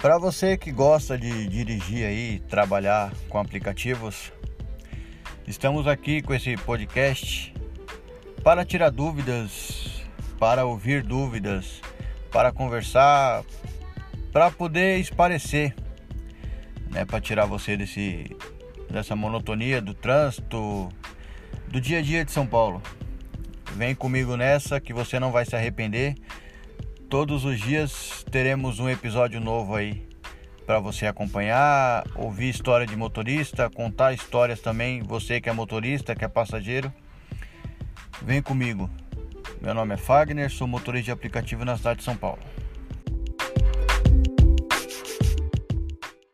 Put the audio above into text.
Para você que gosta de dirigir aí, trabalhar com aplicativos, estamos aqui com esse podcast para tirar dúvidas, para ouvir dúvidas, para conversar, para poder esparecer, né, para tirar você desse dessa monotonia do trânsito, do dia a dia de São Paulo. Vem comigo nessa que você não vai se arrepender. Todos os dias teremos um episódio novo aí para você acompanhar, ouvir história de motorista, contar histórias também, você que é motorista, que é passageiro. Vem comigo. Meu nome é Fagner, sou motorista de aplicativo na cidade de São Paulo.